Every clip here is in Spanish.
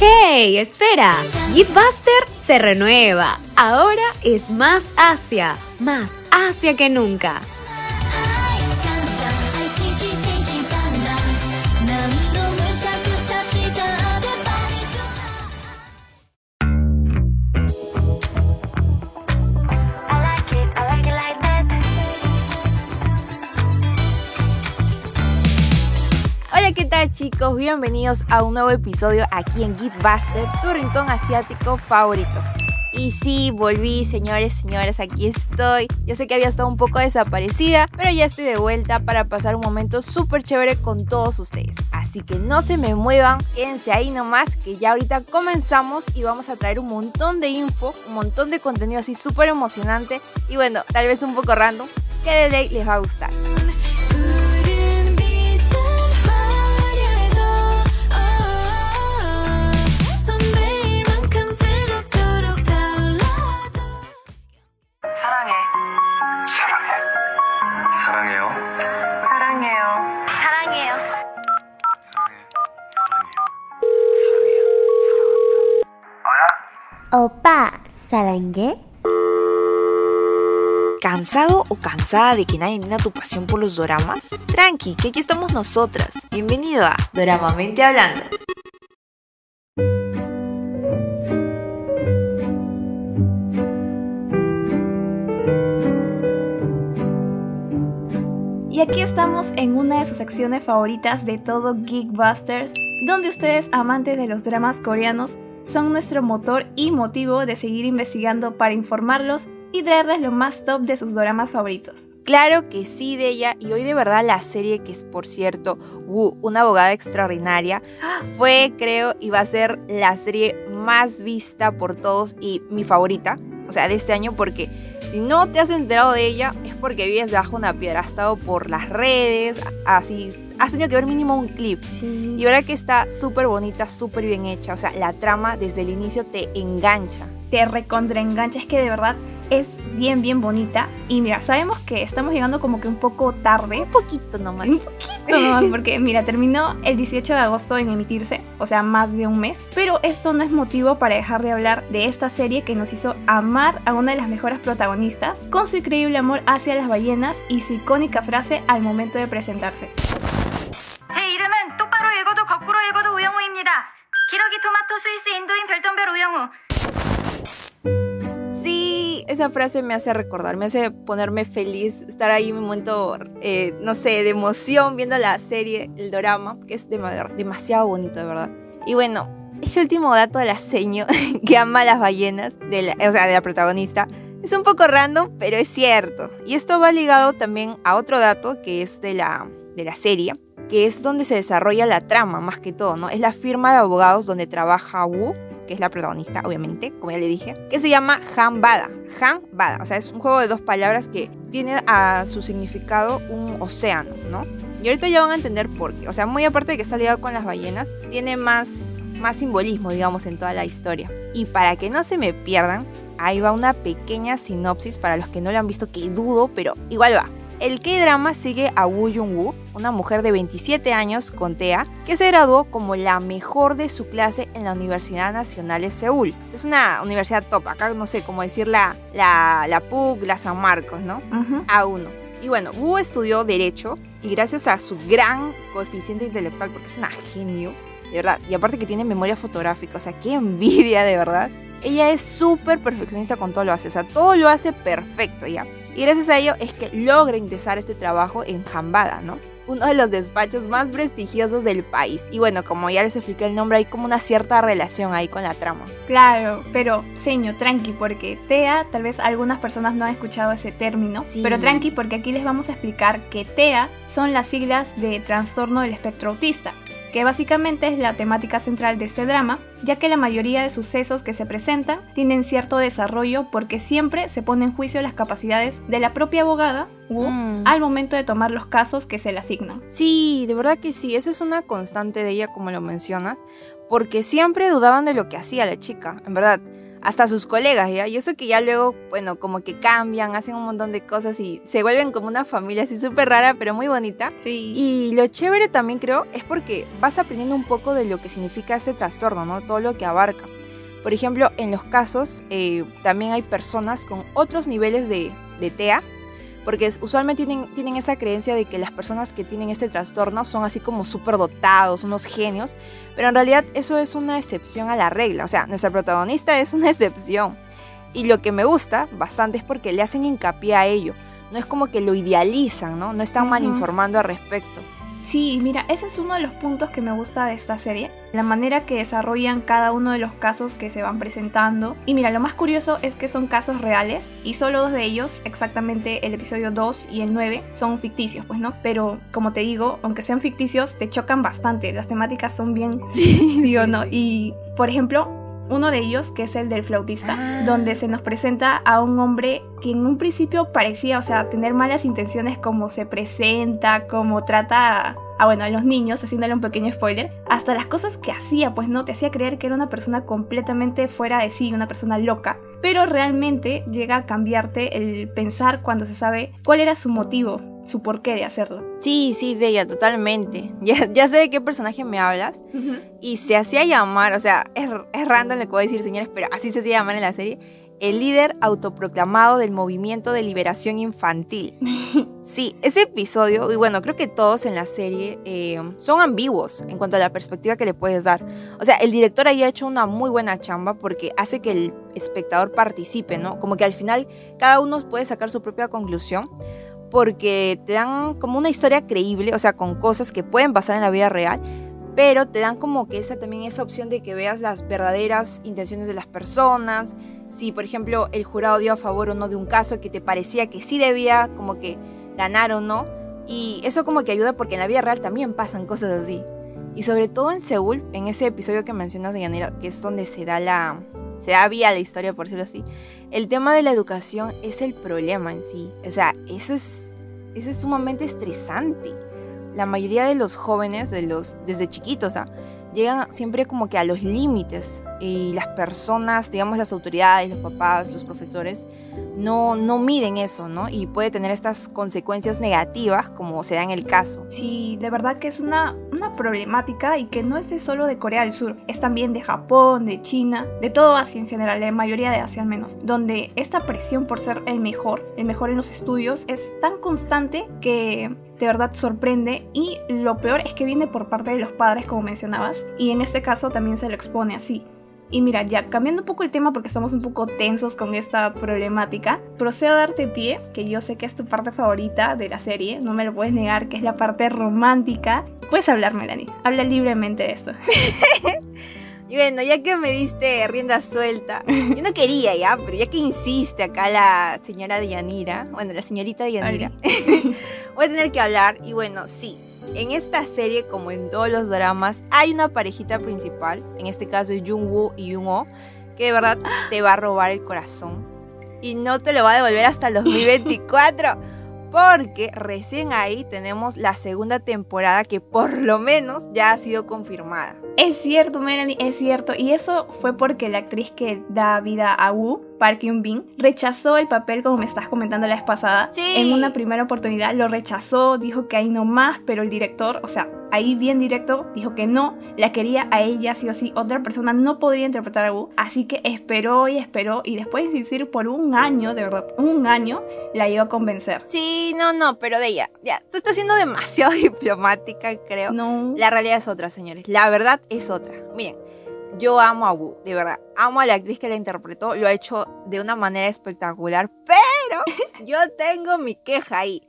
¡Hey! Espera. Buster se renueva. Ahora es más Asia. Más Asia que nunca. ¿Qué tal chicos? Bienvenidos a un nuevo episodio aquí en Geekbuster, tu rincón asiático favorito. Y sí, volví, señores, señores, aquí estoy. Yo sé que había estado un poco desaparecida, pero ya estoy de vuelta para pasar un momento súper chévere con todos ustedes. Así que no se me muevan, quédense ahí nomás, que ya ahorita comenzamos y vamos a traer un montón de info, un montón de contenido así súper emocionante y bueno, tal vez un poco random, que de ley les va a gustar. ¿Cansado o cansada de que nadie entienda tu pasión por los doramas? Tranqui, que aquí estamos nosotras. Bienvenido a Doramamente Hablando. Y aquí estamos en una de sus secciones favoritas de todo Geekbusters, donde ustedes, amantes de los dramas coreanos, son nuestro motor y motivo de seguir investigando para informarlos y traerles lo más top de sus dramas favoritos. Claro que sí, de ella. Y hoy de verdad la serie, que es por cierto, Wu, una abogada extraordinaria, fue, creo, y va a ser la serie más vista por todos y mi favorita, o sea, de este año, porque si no te has enterado de ella es porque vives bajo una piedra, has estado por las redes, así has tenido que ver mínimo un clip. Y verdad que está súper bonita, súper bien hecha. O sea, la trama desde el inicio te engancha. Te recontra engancha. Es que de verdad es bien, bien bonita. Y mira, sabemos que estamos llegando como que un poco tarde. Un poquito nomás. Un poquito nomás, porque mira, terminó el 18 de agosto en emitirse, o sea, más de un mes. Pero esto no es motivo para dejar de hablar de esta serie que nos hizo amar a una de las mejores protagonistas, con su increíble amor hacia las ballenas y su icónica frase al momento de presentarse. Esa frase me hace recordar, me hace ponerme feliz, estar ahí en un momento, eh, no sé, de emoción viendo la serie, el drama, que es demasiado bonito, de verdad. Y bueno, ese último dato de la seño que ama a las ballenas, de o sea, de la protagonista, es un poco random, pero es cierto. Y esto va ligado también a otro dato que es de la, de la serie, que es donde se desarrolla la trama más que todo, ¿no? Es la firma de abogados donde trabaja Wu, que es la protagonista, obviamente, como ya le dije, que se llama Han Bada. Han Bada, o sea, es un juego de dos palabras que tiene a su significado un océano, ¿no? Y ahorita ya van a entender por qué. O sea, muy aparte de que está ligado con las ballenas, tiene más, más simbolismo, digamos, en toda la historia. Y para que no se me pierdan, ahí va una pequeña sinopsis para los que no lo han visto, que dudo, pero igual va. El K-drama sigue a Woo Jung-woo, una mujer de 27 años con TEA, que se graduó como la mejor de su clase en la Universidad Nacional de Seúl. Es una universidad top, acá no sé cómo decir la, la, la PUC, la San Marcos, ¿no? A1. Y bueno, Woo estudió Derecho y gracias a su gran coeficiente intelectual, porque es una genio, de verdad, y aparte que tiene memoria fotográfica, o sea, qué envidia de verdad. Ella es súper perfeccionista con todo lo hace, o sea, todo lo hace perfecto, ¿ya? Y gracias a ello es que logra ingresar este trabajo en Jambada, ¿no? Uno de los despachos más prestigiosos del país. Y bueno, como ya les expliqué el nombre, hay como una cierta relación ahí con la trama. Claro, pero seño, tranqui, porque TEA, tal vez algunas personas no han escuchado ese término, sí. pero tranqui porque aquí les vamos a explicar que TEA son las siglas de trastorno del espectro autista que básicamente es la temática central de este drama, ya que la mayoría de sucesos que se presentan tienen cierto desarrollo porque siempre se pone en juicio las capacidades de la propia abogada mm. al momento de tomar los casos que se le asignan. Sí, de verdad que sí, eso es una constante de ella como lo mencionas, porque siempre dudaban de lo que hacía la chica, en verdad hasta sus colegas, ¿ya? Y eso que ya luego, bueno, como que cambian, hacen un montón de cosas y se vuelven como una familia así súper rara, pero muy bonita. Sí. Y lo chévere también creo es porque vas aprendiendo un poco de lo que significa este trastorno, ¿no? Todo lo que abarca. Por ejemplo, en los casos eh, también hay personas con otros niveles de, de TEA, porque usualmente tienen, tienen esa creencia de que las personas que tienen este trastorno son así como súper dotados, unos genios, pero en realidad eso es una excepción a la regla, o sea, nuestra protagonista es una excepción. Y lo que me gusta bastante es porque le hacen hincapié a ello, no es como que lo idealizan, ¿no? No están mal informando al respecto. Sí, mira, ese es uno de los puntos que me gusta de esta serie, la manera que desarrollan cada uno de los casos que se van presentando. Y mira, lo más curioso es que son casos reales y solo dos de ellos, exactamente el episodio 2 y el 9, son ficticios, pues no. Pero como te digo, aunque sean ficticios, te chocan bastante, las temáticas son bien Sí, sí o no. Y por ejemplo, uno de ellos, que es el del flautista, Ah. donde se nos presenta a un hombre que en un principio parecía, o sea, tener malas intenciones como se presenta, como trata a, a, bueno, a los niños, haciéndole un pequeño spoiler, hasta las cosas que hacía, pues no, te hacía creer que era una persona completamente fuera de sí, una persona loca. Pero realmente llega a cambiarte el pensar cuando se sabe cuál era su motivo, su porqué de hacerlo. Sí, sí, de ella, totalmente. Ya, ya sé de qué personaje me hablas. Y se hacía llamar, o sea, es, es random lo que voy a decir, señores, pero así se hacía llamar en la serie, el líder autoproclamado del movimiento de liberación infantil. Sí, ese episodio, y bueno, creo que todos en la serie eh, son ambiguos en cuanto a la perspectiva que le puedes dar. O sea, el director ahí ha hecho una muy buena chamba porque hace que el espectador participe, ¿no? Como que al final cada uno puede sacar su propia conclusión porque te dan como una historia creíble, o sea, con cosas que pueden pasar en la vida real, pero te dan como que esa también esa opción de que veas las verdaderas intenciones de las personas. Si, por ejemplo, el jurado dio a favor o no de un caso que te parecía que sí debía como que ganar o no. Y eso como que ayuda porque en la vida real también pasan cosas así. Y sobre todo en Seúl, en ese episodio que mencionas de Yanira, que es donde se da la se da vía a la historia, por decirlo así. El tema de la educación es el problema en sí. O sea, eso es, eso es sumamente estresante. La mayoría de los jóvenes, de los, desde chiquitos, o sea, llegan siempre como que a los límites y las personas, digamos las autoridades, los papás, los profesores, no, no miden eso, ¿no? Y puede tener estas consecuencias negativas como se da en el caso. Sí, de verdad que es una, una problemática y que no es de solo de Corea del Sur, es también de Japón, de China, de todo Asia en general, la mayoría de Asia al menos, donde esta presión por ser el mejor, el mejor en los estudios, es tan constante que de verdad sorprende y lo peor es que viene por parte de los padres como mencionabas y en este caso también se lo expone así. Y mira, ya cambiando un poco el tema porque estamos un poco tensos con esta problemática, procedo a darte pie, que yo sé que es tu parte favorita de la serie, no me lo puedes negar, que es la parte romántica. Puedes hablar, Melanie, habla libremente de esto. Y bueno, ya que me diste rienda suelta, yo no quería ya, pero ya que insiste acá la señora de Yanira, bueno, la señorita de Yanira, voy a tener que hablar. Y bueno, sí, en esta serie, como en todos los dramas, hay una parejita principal, en este caso es Jung-woo y Jung-oh, que de verdad te va a robar el corazón. Y no te lo va a devolver hasta el 2024. Porque recién ahí tenemos la segunda temporada que por lo menos ya ha sido confirmada. Es cierto, Melanie, es cierto. Y eso fue porque la actriz que da vida a Wu, Park Hyun-bin, rechazó el papel, como me estás comentando la vez pasada. Sí. En una primera oportunidad lo rechazó, dijo que ahí no más, pero el director, o sea, ahí bien directo, dijo que no, la quería a ella sí o sí. Otra persona no podría interpretar a Wu. Así que esperó y esperó. Y después de insistir por un año, de verdad, un año, la iba a convencer. Sí, no, no, pero de ella, ya, tú estás siendo demasiado diplomática, creo. No. La realidad es otra, señores. La verdad es otra. Miren, yo amo a Wu, de verdad. Amo a la actriz que la interpretó, lo ha hecho de una manera espectacular, pero yo tengo mi queja ahí.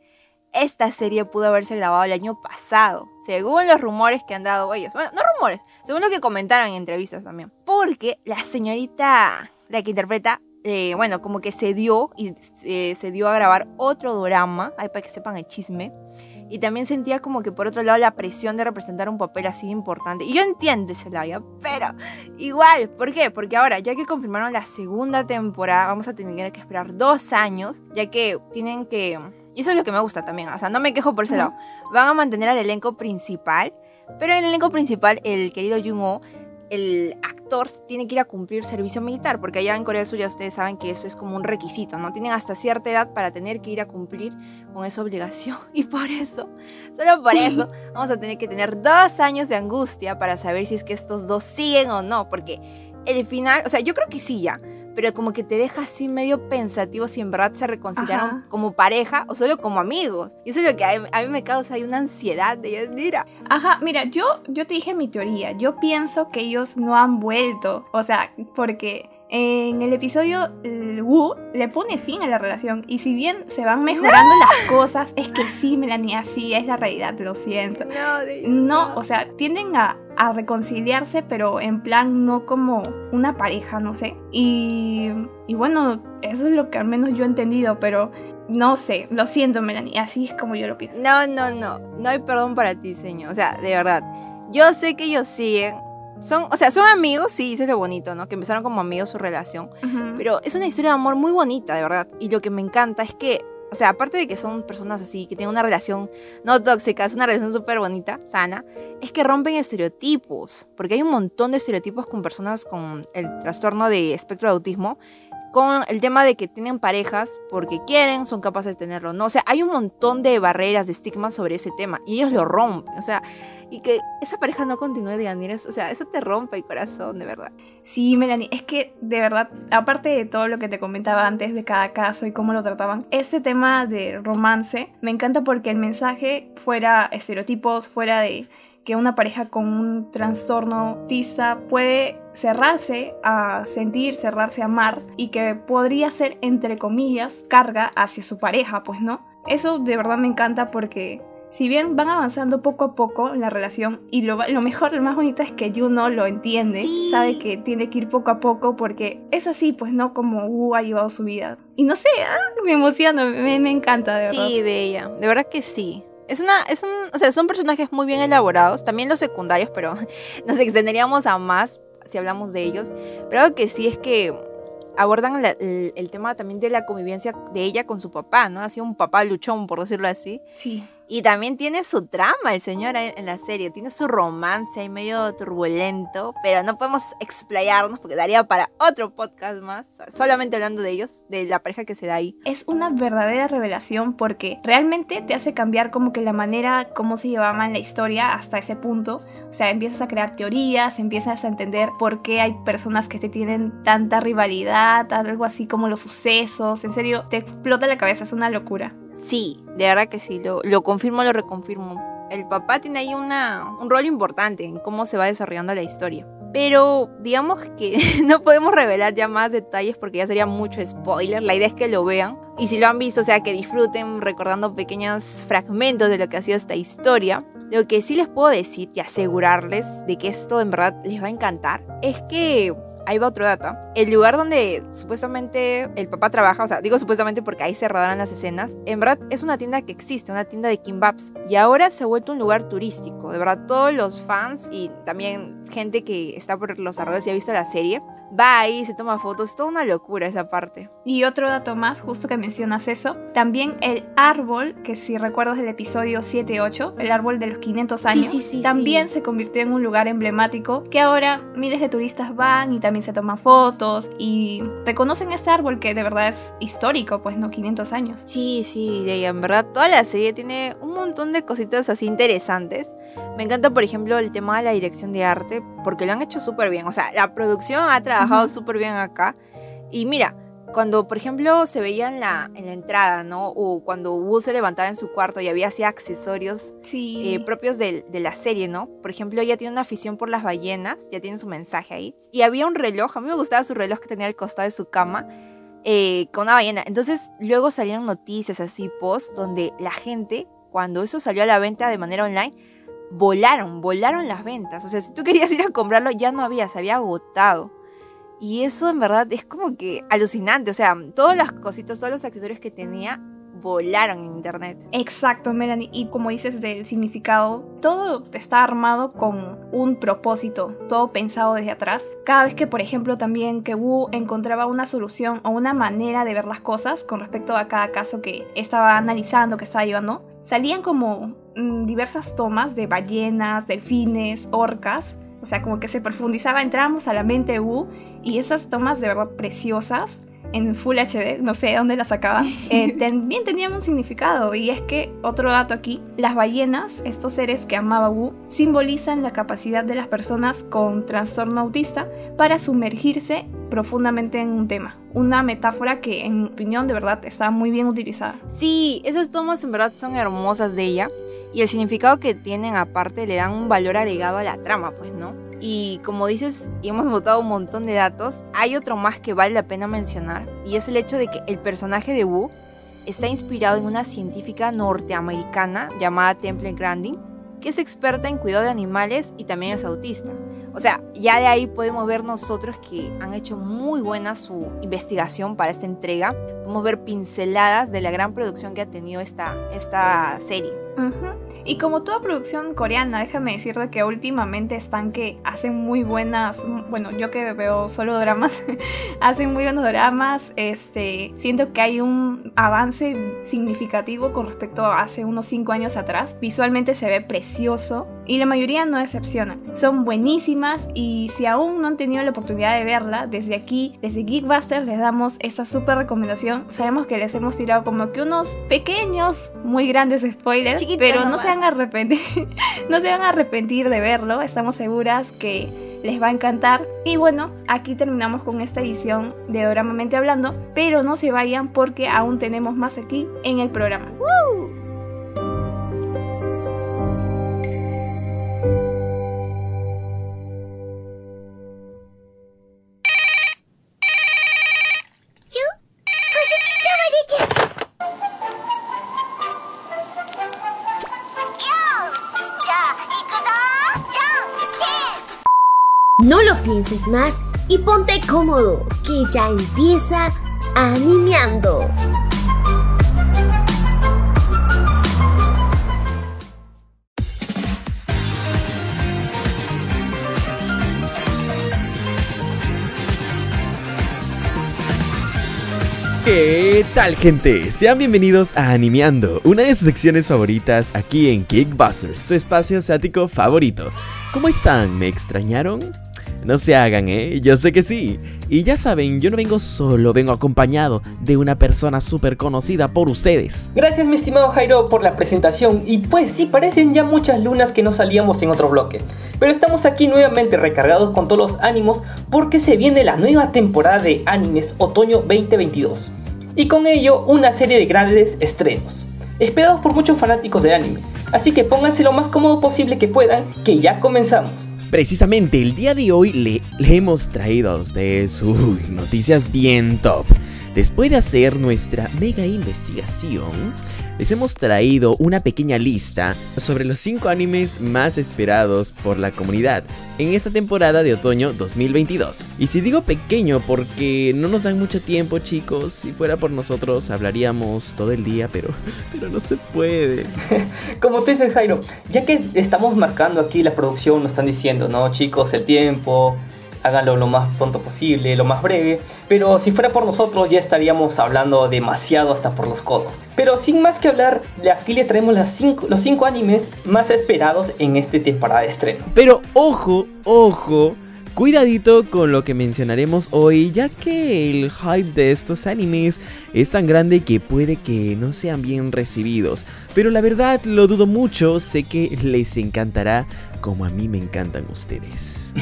Esta serie pudo haberse grabado el año pasado, según los rumores que han dado ellos. Bueno, no rumores, según lo que comentaron en entrevistas también. Porque la señorita, la que interpreta, eh, bueno, como que se dio y eh, se dio a grabar otro drama, ahí para que sepan el chisme. Y también sentía como que por otro lado la presión de representar un papel así importante. Y yo entiendo ese labio, pero igual, ¿por qué? Porque ahora, ya que confirmaron la segunda temporada, vamos a tener que esperar dos años, ya que tienen que... Y eso es lo que me gusta también, o sea, no me quejo por ese lado. Van a mantener al elenco principal, pero en el elenco principal, el querido Jung-ho el actor tiene que ir a cumplir servicio militar, porque allá en Corea del Sur ya ustedes saben que eso es como un requisito, ¿no? Tienen hasta cierta edad para tener que ir a cumplir con esa obligación. Y por eso, solo por eso, vamos a tener que tener dos años de angustia para saber si es que estos dos siguen o no, porque el final, o sea, yo creo que sí ya, pero como que te deja así medio pensativo si en verdad se reconciliaron Ajá. como pareja o solo como amigos. Y eso es lo que a mí, a mí me causa ahí una ansiedad de, mira, Ajá, mira, yo, yo te dije mi teoría. Yo pienso que ellos no han vuelto. O sea, porque en el episodio Wu le pone fin a la relación. Y si bien se van mejorando las cosas, es que sí, Melanie, así es la realidad, lo siento. no, de- No, o sea, tienden a, a reconciliarse, pero en plan no como una pareja, no sé. Y, y bueno, eso es lo que al menos yo he entendido, pero no sé, lo siento, Melanie, así es como yo lo pienso. No, no, no. No hay perdón para ti, señor. O sea, de verdad. Yo sé que ellos siguen. Son, o sea, son amigos, sí, eso es lo bonito, ¿no? Que empezaron como amigos su relación. Ujú. Pero es una historia de amor muy bonita, de verdad. Y lo que me encanta es que, o sea, aparte de que son personas así, que tienen una relación no tóxica, es una relación súper bonita, sana, es que rompen estereotipos. Porque hay un montón de estereotipos con personas con el trastorno de espectro de autismo. Con el tema de que tienen parejas porque quieren, son capaces de tenerlo, ¿no? O sea, hay un montón de barreras, de estigmas sobre ese tema y ellos lo rompen, o sea, y que esa pareja no continúe de Yanira, o sea, eso te rompe el corazón, de verdad. Sí, Melanie, es que de verdad, aparte de todo lo que te comentaba antes de cada caso y cómo lo trataban, este tema de romance me encanta porque el mensaje fuera estereotipos, fuera de que una pareja con un trastorno autista puede cerrarse a sentir, cerrarse a amar y que podría ser, entre comillas, carga hacia su pareja, pues no. Eso de verdad me encanta porque si bien van avanzando poco a poco en la relación y lo, lo mejor, lo más bonito es que Juno lo entiende, Sí. sabe que tiene que ir poco a poco porque es así, pues no como Wu ha llevado su vida. Y no sé, ah, me emociona, me, me encanta, de verdad. Sí, de ella. De verdad que sí. Es una, es un, o sea, son personajes muy bien elaborados, también los secundarios, pero nos extenderíamos a más si hablamos de ellos. Pero algo que sí es que abordan la- el, el tema también de la convivencia de ella con su papá, ¿no? Ha sido un papá luchón, por decirlo así. Sí. Y también tiene su trama el señor en la serie, tiene su romance ahí medio turbulento, pero no podemos explayarnos porque daría para otro podcast más, solamente hablando de ellos, de la pareja que se da ahí. Es una verdadera revelación porque realmente te hace cambiar como que la manera como se llevaba en la historia hasta ese punto. O sea, empiezas a crear teorías, empiezas a entender por qué hay personas que te tienen tanta rivalidad, algo así como los sucesos. En serio, te explota la cabeza, es una locura. Sí, de verdad que sí, lo, lo confirmo, lo reconfirmo. El papá tiene ahí una, un rol importante en cómo se va desarrollando la historia. Pero digamos que no podemos revelar ya más detalles porque ya sería mucho spoiler. La idea es que lo vean. Y si lo han visto, o sea, que disfruten recordando pequeños fragmentos de lo que ha sido esta historia. Lo que sí les puedo decir y asegurarles de que esto en verdad les va a encantar es que ahí va otro dato. El lugar donde supuestamente el papá trabaja, o sea, digo supuestamente porque ahí se rodaron las escenas, en verdad es una tienda que existe, una tienda de kimbabs. Y ahora se ha vuelto un lugar turístico. De verdad, todos los fans y también gente que está por los arroyos y ha visto la serie, va ahí, se toma fotos, es toda una locura esa parte. Y otro dato más, justo que mencionas eso, también el árbol, que si recuerdas el episodio 7-8, el árbol de los 500 años, sí, sí, también sí. se convirtió en un lugar emblemático que ahora miles de turistas van y también se toman fotos y reconocen este árbol que de verdad es histórico, pues no 500 años. Sí, sí, ahí, en verdad toda la serie tiene un montón de cositas así interesantes. Me encanta, por ejemplo, el tema de la dirección de arte, porque lo han hecho súper bien. O sea, la producción ha trabajado Ujú. súper bien acá. Y mira, cuando, por ejemplo, se veía en la, en la entrada, ¿no? O cuando Wu se levantaba en su cuarto y había así accesorios Sí. eh, propios del- de, la serie, ¿no? Por ejemplo, ella tiene una afición por las ballenas, ya tiene su mensaje ahí. Y había un reloj, a mí me gustaba su reloj que tenía al costado de su cama, eh, con una ballena. Entonces, luego salieron noticias así, post, donde la gente, cuando eso salió a la venta de manera online, volaron, volaron las ventas. O sea, si tú querías ir a comprarlo, ya no había, se había agotado. Y eso en verdad es como que alucinante. O sea, todas las cositas, todos los accesorios que tenía, volaron en internet. Exacto, Melanie. Y como dices del significado, todo está armado con un propósito, todo pensado desde atrás. Cada vez que, por ejemplo, también que encontraba una solución o una manera de ver las cosas con respecto a cada caso que estaba analizando, que estaba llevando, salían como mm, diversas tomas de ballenas, delfines, orcas. O sea, como que se profundizaba, entrábamos a la mente de Wu y esas tomas de verdad preciosas en Full HD, no sé dónde la sacaba, eh, también tenían un significado. Y es que, otro dato aquí, las ballenas, estos seres que amaba Wu, simbolizan la capacidad de las personas con trastorno autista para sumergirse profundamente en un tema. Una metáfora que, en mi opinión, de verdad está muy bien utilizada. Sí, esas tomas en verdad son hermosas de ella. Y el significado que tienen aparte le dan un valor agregado a la trama, pues, ¿no? Y como dices, y hemos votado un montón de datos, hay otro más que vale la pena mencionar, y es el hecho de que el personaje de Wu está inspirado en una científica norteamericana llamada Temple Grandin, que es experta en cuidado de animales y también es autista. O sea, ya de ahí podemos ver nosotros que han hecho muy buena su investigación para esta entrega. Podemos ver pinceladas de la gran producción que ha tenido esta, esta serie. Y como toda producción coreana, déjame decirte que últimamente están que hacen muy buenas, bueno, yo que veo solo dramas, hacen muy buenos dramas, este, siento que hay un avance significativo con respecto a hace unos 5 años atrás. Visualmente se ve precioso y la mayoría no decepcionan. Son buenísimas y si aún no han tenido la oportunidad de verla, desde aquí, desde Geekbusters les damos esta súper recomendación. Sabemos que les hemos tirado como que unos pequeños, muy grandes spoilers, pero no se arrepentir, no se van a arrepentir de verlo, estamos seguras que les va a encantar. Y bueno, aquí terminamos con esta edición de Doramamente Hablando, pero no se vayan porque aún tenemos más aquí en el programa. No lo pienses más y ponte cómodo, que ya empieza animando. ¿Qué tal gente? Sean bienvenidos a Animeando, una de sus secciones favoritas aquí en Kickbusters, su espacio asiático favorito. ¿Cómo están? ¿Me extrañaron? No se hagan, ¿eh? Yo sé que sí. Y ya saben, yo no vengo solo, vengo acompañado de una persona súper conocida por ustedes. Gracias, mi estimado Jairo, por la presentación. Y pues sí, parecen ya muchas lunas que no salíamos en otro bloque. Pero estamos aquí nuevamente recargados con todos los ánimos porque se viene la nueva temporada de animes otoño 2022. Y con ello, una serie de grandes estrenos. Esperados por muchos fanáticos de anime. Así que pónganse lo más cómodo posible que puedan, que ya comenzamos. Precisamente el día de hoy le, hemos traído a ustedes noticias bien top. Después de hacer nuestra mega investigación, les hemos traído una pequeña lista sobre los 5 animes más esperados por la comunidad en esta temporada de otoño 2022. Y si digo pequeño porque no nos dan mucho tiempo chicos, si fuera por nosotros hablaríamos todo el día, pero, pero no se puede. Como tú dices Jairo, ya que estamos marcando aquí la producción, nos están diciendo, no chicos, el tiempo, háganlo lo más pronto posible, lo más breve. Pero si fuera por nosotros ya estaríamos hablando demasiado hasta por los codos. Pero sin más que hablar, aquí le traemos cinco, los 5 animes más esperados en este temporada de estreno. Pero ojo, ojo Cuidadito con lo que mencionaremos hoy, ya que el hype de estos animes es tan grande que puede que no sean bien recibidos. Pero la verdad lo dudo mucho, sé que les encantará como a mí me encantan ustedes.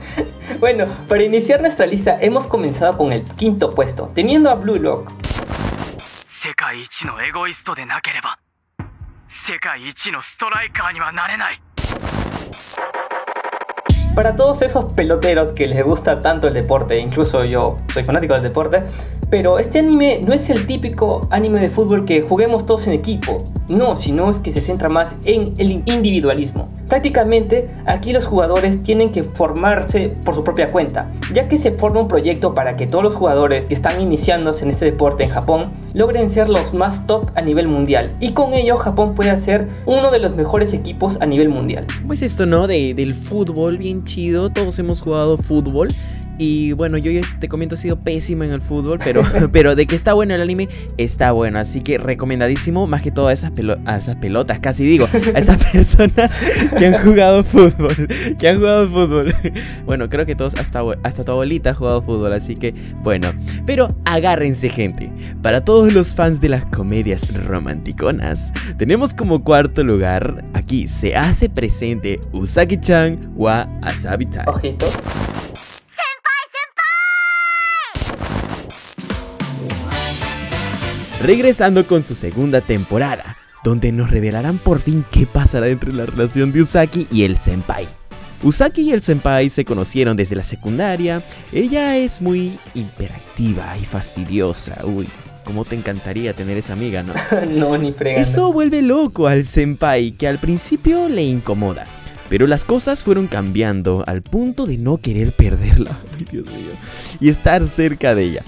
bueno, para iniciar nuestra lista hemos comenzado con el quinto puesto, teniendo a Blue Lock. Para todos esos peloteros que les gusta tanto el deporte, incluso yo soy fanático del deporte, pero este anime no es el típico anime de fútbol que juguemos todos en equipo, no, sino es que se centra más en el individualismo. Prácticamente aquí los jugadores tienen que formarse por su propia cuenta, ya que se forma un proyecto para que todos los jugadores que están iniciándose en este deporte en Japón logren ser los más top a nivel mundial y con ello Japón puede ser uno de los mejores equipos a nivel mundial. Pues esto, ¿no? De, del fútbol, bien chido, todos hemos jugado fútbol Y bueno, yo ya te comento, he sido pésimo en el fútbol, pero, pero de que está bueno el anime, está bueno. Así que recomendadísimo, más que todo a esas, a esas pelotas, casi digo, a esas personas que han jugado fútbol. Que han jugado fútbol. Bueno, creo que todos, hasta, hasta tu abuelita ha jugado fútbol, así que bueno. Pero agárrense, gente. Para todos los fans de las comedias romanticonas, tenemos como cuarto lugar, aquí se hace presente Usagi-chan wa Asabi-chan. Ojito. Regresando con su segunda temporada, donde nos revelarán por fin qué pasará entre la relación de Usaki y el senpai. Usaki y el senpai se conocieron desde la secundaria, ella es muy hiperactiva y fastidiosa, uy, cómo te encantaría tener esa amiga, ¿no? no, ni fregando. Eso vuelve loco al senpai, que al principio le incomoda. Pero las cosas fueron cambiando al punto de no querer perderla, ay Dios mío, y estar cerca de ella.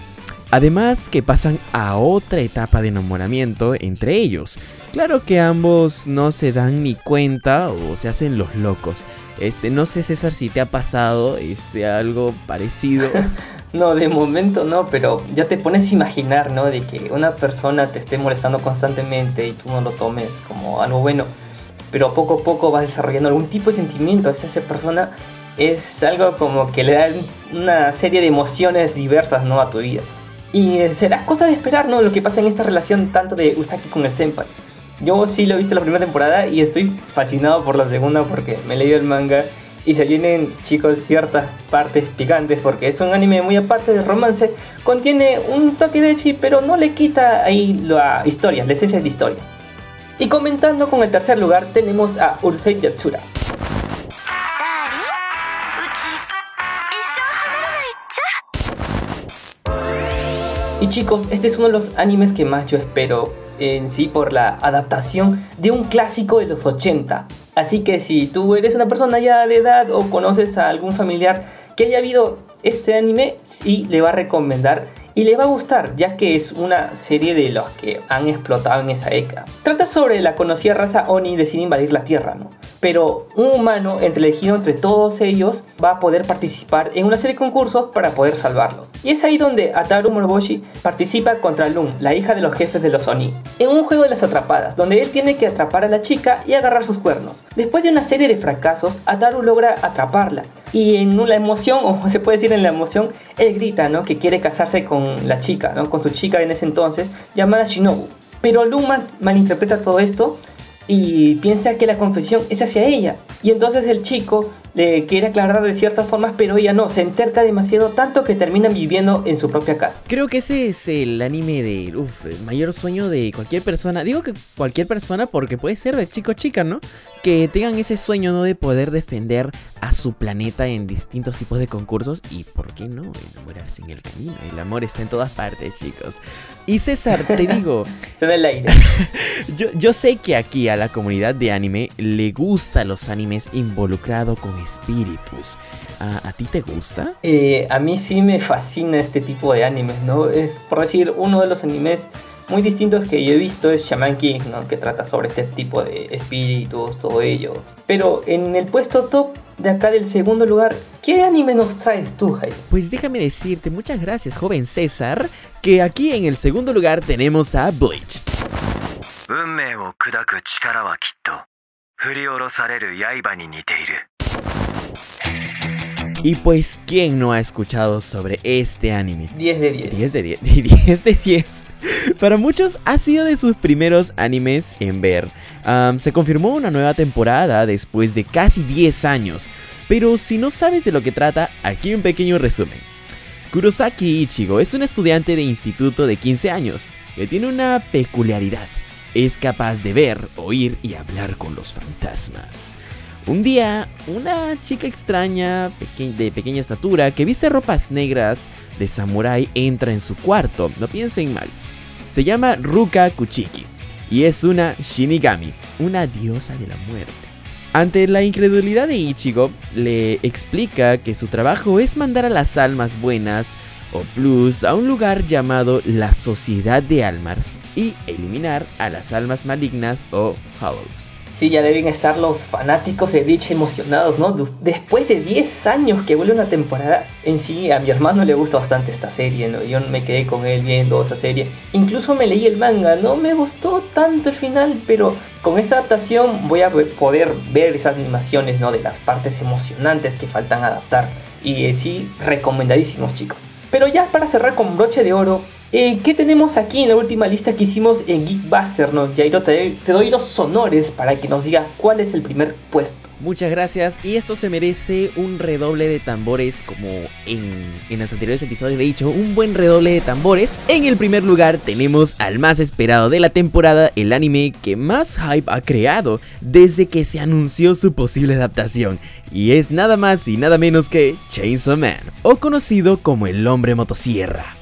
Además que pasan a otra etapa de enamoramiento entre ellos. Claro que ambos no se dan ni cuenta o se hacen los locos. Este, no sé César si te ha pasado este algo parecido. no, de momento no, pero ya te pones a imaginar, ¿no? De que una persona te esté molestando constantemente y tú no lo tomes como algo bueno. Pero poco a poco vas desarrollando algún tipo de sentimiento hacia esa persona. Es algo como que le da una serie de emociones diversas, ¿no? A tu vida. Y será cosa de esperar, ¿no? Lo que pasa en esta relación tanto de Usaki con el Senpai. Yo sí lo he visto la primera temporada y estoy fascinado por la segunda porque me he leído el manga y se vienen, chicos, ciertas partes picantes porque es un anime muy aparte de romance. Contiene un toque de chi, pero no le quita ahí la historia, la esencia de la historia. Y comentando con el tercer lugar tenemos a Urusei Yatsura. Chicos, este es uno de los animes que más yo espero en sí por la adaptación de un clásico de los 80. Así que si tú eres una persona ya de edad o conoces a algún familiar que haya habido este anime, sí le va a recomendar y le va a gustar, ya que es una serie de los que han explotado en esa época. Trata sobre la conocida raza Oni decide invadir la Tierra, ¿no? Pero un humano elegido entre todos ellos va a poder participar en una serie de concursos para poder salvarlos. Y es ahí donde Ataru Moroboshi participa contra Lun, la hija de los jefes de los Oni, en un juego de las atrapadas, donde él tiene que atrapar a la chica y agarrar sus cuernos. Después de una serie de fracasos, Ataru logra atraparla. Y en la emoción, o se puede decir en la emoción, él grita, ¿no? Que quiere casarse con la chica, ¿no? Con su chica en ese entonces, llamada Shinobu. Pero Lun malinterpreta todo esto y piensa que la confesión es hacia ella. Y entonces el chico le quiere aclarar de ciertas formas, pero ella no, se enterca demasiado tanto que terminan viviendo en su propia casa. Creo que ese es el anime de, uff, el mayor sueño de cualquier persona. Digo que cualquier persona porque puede ser de chico o chica, ¿no? Que tengan ese sueño, ¿no? De poder defender a su planeta en distintos tipos de concursos y, ¿por qué no? Enamorarse en el camino. El amor está en todas partes, chicos. Y César, te digo... está en el aire. yo, yo sé que aquí a la comunidad de anime le gustan los animes involucrados con espíritus. ¿A, ti te gusta? Eh, a mí sí me fascina este tipo de animes, ¿no? Es, por decir, uno de los animes muy distintos que yo he visto es Shaman King, ¿no? Que trata sobre este tipo de espíritus, todo ello. Pero en el puesto top de acá del segundo lugar, ¿qué anime nos traes tú, Jairo? Pues déjame decirte, muchas gracias, joven César, que aquí en el segundo lugar tenemos a Bleach. Y pues, ¿quién no ha escuchado sobre este anime? 10 de 10. 10 de 10. 10 de 10. Para muchos ha sido de sus primeros animes en ver. se confirmó una nueva temporada después de casi 10 años. Pero si no sabes de lo que trata, aquí un pequeño resumen. Kurosaki Ichigo es un estudiante de instituto de 15 años que tiene una peculiaridad. Es capaz de ver, oír y hablar con los fantasmas. Un día, una chica extraña, de pequeña estatura, que viste ropas negras de samurái, entra en su cuarto. No piensen mal. Se llama Ruka Kuchiki y es una Shinigami, una diosa de la muerte. Ante la incredulidad de Ichigo, le explica que su trabajo es mandar a las almas buenas o plus a un lugar llamado la Sociedad de Almas y eliminar a las almas malignas o Hollows. Sí, ya deben estar los fanáticos de Bleach emocionados, ¿no? Después de 10 años que vuelve una temporada, en sí a mi hermano le gusta bastante esta serie, ¿no? Yo me quedé con él viendo esa serie. Incluso me leí el manga, no me gustó tanto el final, pero con esta adaptación voy a poder ver esas animaciones, ¿no? De las partes emocionantes que faltan adaptar. Y eh, sí, recomendadísimos chicos. Pero ya para cerrar con broche de oro, eh, ¿Qué tenemos aquí en la última lista que hicimos en Geekbuster? ¿no? Jairo, te, te doy los sonores para que nos diga cuál es el primer puesto. Muchas gracias y esto se merece un redoble de tambores como en, en los anteriores episodios he dicho, un buen redoble de tambores. En el primer lugar tenemos al más esperado de la temporada, el anime que más hype ha creado desde que se anunció su posible adaptación. Y es nada más y nada menos que Chainsaw Man, o conocido como el hombre motosierra.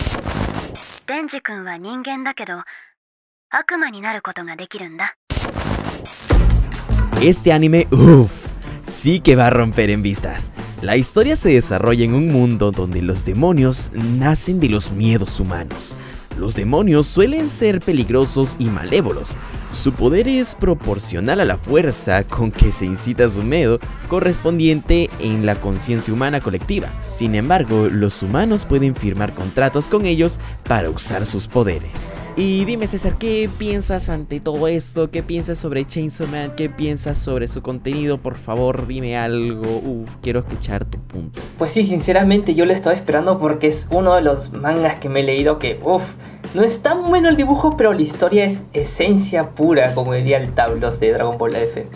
Este anime, uff, sí que va a romper en vistas. La historia se desarrolla en un mundo donde los demonios nacen de los miedos humanos. Los demonios suelen ser peligrosos y malévolos. Su poder es proporcional a la fuerza con que se incita su miedo correspondiente en la conciencia humana colectiva. Sin embargo, los humanos pueden firmar contratos con ellos para usar sus poderes. Y dime César, ¿qué piensas ante todo esto? ¿Qué piensas sobre Chainsaw Man? ¿Qué piensas sobre su contenido? Por favor, dime algo. Uf, quiero escuchar tu punto. Pues sí, sinceramente yo lo estaba esperando porque es uno de los mangas que me he leído que, uff, no es tan bueno el dibujo, pero la historia es esencia pura, como diría el tablos de Dragon Ball F.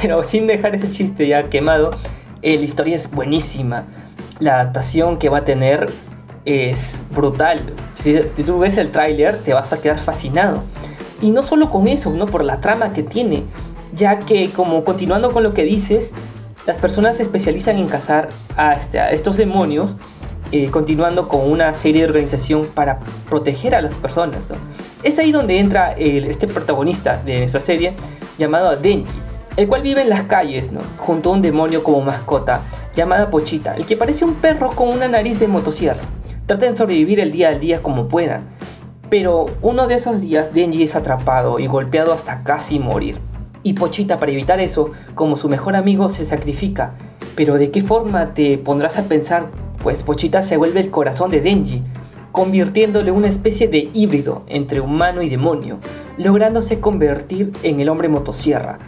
Pero sin dejar ese chiste ya quemado, eh, la historia es buenísima. La adaptación que va a tener es brutal. Si, tú ves el tráiler te vas a quedar fascinado. Y no solo con eso, ¿no? por la trama que tiene, ya que como continuando con lo que dices, las personas se especializan en cazar a, este, estos demonios, eh, continuando con una serie de organización para proteger a las personas. Es ahí donde entra este protagonista de nuestra serie, llamado Denji, el cual vive en las calles, ¿no? junto a un demonio como mascota, llamada Pochita, el que parece un perro con una nariz de motosierra. Traten de sobrevivir el día al día como puedan. Pero uno de esos días Denji es atrapado y golpeado hasta casi morir. Y Pochita para evitar eso, como su mejor amigo, se sacrifica. Pero ¿de qué forma te pondrás a pensar? Pues Pochita se vuelve el corazón de Denji, convirtiéndole una especie de híbrido entre humano y demonio, lográndose convertir en el hombre motosierra.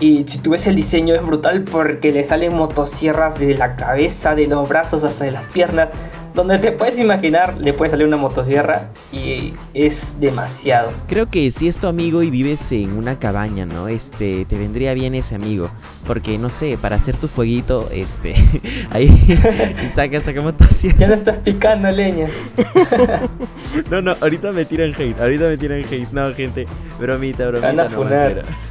Y si tú ves el diseño es brutal porque le salen motosierras de la cabeza, de los brazos hasta de las piernas donde te puedes imaginar le puede salir una motosierra y es demasiado. Creo que si es tu amigo y vives en una cabaña, ¿no? Este, te vendría bien ese amigo. Porque, no sé, para hacer tu fueguito, este, ahí saca, saca motosierra. Ya no estás picando leña. no, no, ahorita me tiran hate, ahorita me tiran hate. No, gente, bromita, bromita. Van a no,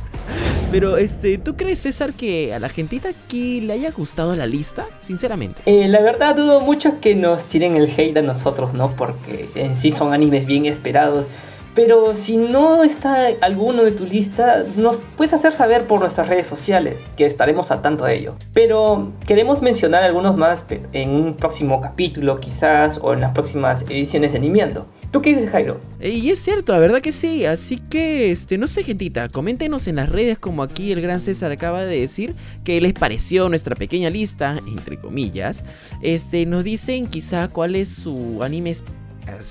pero, este, ¿tú crees, César, que a la gentita aquí le haya gustado la lista? Sinceramente. Eh, la verdad, dudo mucho que nos tiren el hate a nosotros, ¿no? Porque en sí son animes bien esperados. Pero si no está alguno de tu lista, nos puedes hacer saber por nuestras redes sociales, que estaremos al tanto de ello. Pero queremos mencionar algunos más en un próximo capítulo, quizás, o en las próximas ediciones de Animiando. ¿Tú qué dices, Jairo? Y es cierto, la verdad que sí. Así que, este, no sé, gentita, coméntenos en las redes, como aquí el gran César acaba de decir, qué les pareció nuestra pequeña lista, entre comillas. Este, nos dicen quizá cuál es su anime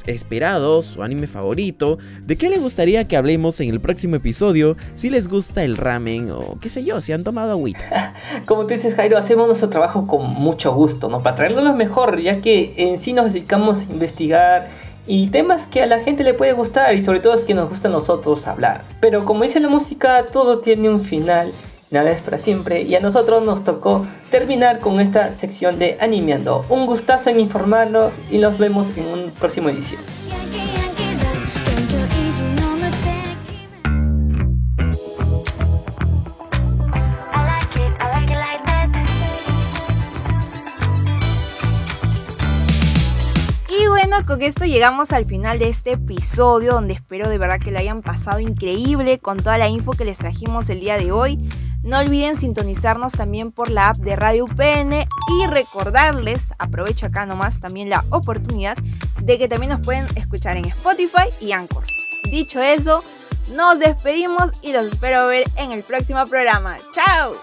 esperado, su anime favorito, de qué les gustaría que hablemos en el próximo episodio, si les gusta el ramen o qué sé yo, si han tomado agüita. Como tú dices Jairo, hacemos nuestro trabajo con mucho gusto, ¿no? Para traerlo lo mejor, ya que en sí nos dedicamos a investigar y temas que a la gente le puede gustar y sobre todo es que nos gusta a nosotros hablar. Pero como dice la música, todo tiene un final, nada es para siempre y a nosotros nos tocó terminar con esta sección de Animeando. Un gustazo en informarnos y nos vemos en un próximo edición. Con esto llegamos al final de este episodio donde espero de verdad que lo hayan pasado increíble con toda la info que les trajimos el día de hoy. No olviden sintonizarnos también por la app de Radio UPN y recordarles, aprovecho acá nomás también la oportunidad de que también nos pueden escuchar en Spotify y Anchor. Dicho eso, Nos despedimos y los espero ver en el próximo programa. ¡Chao!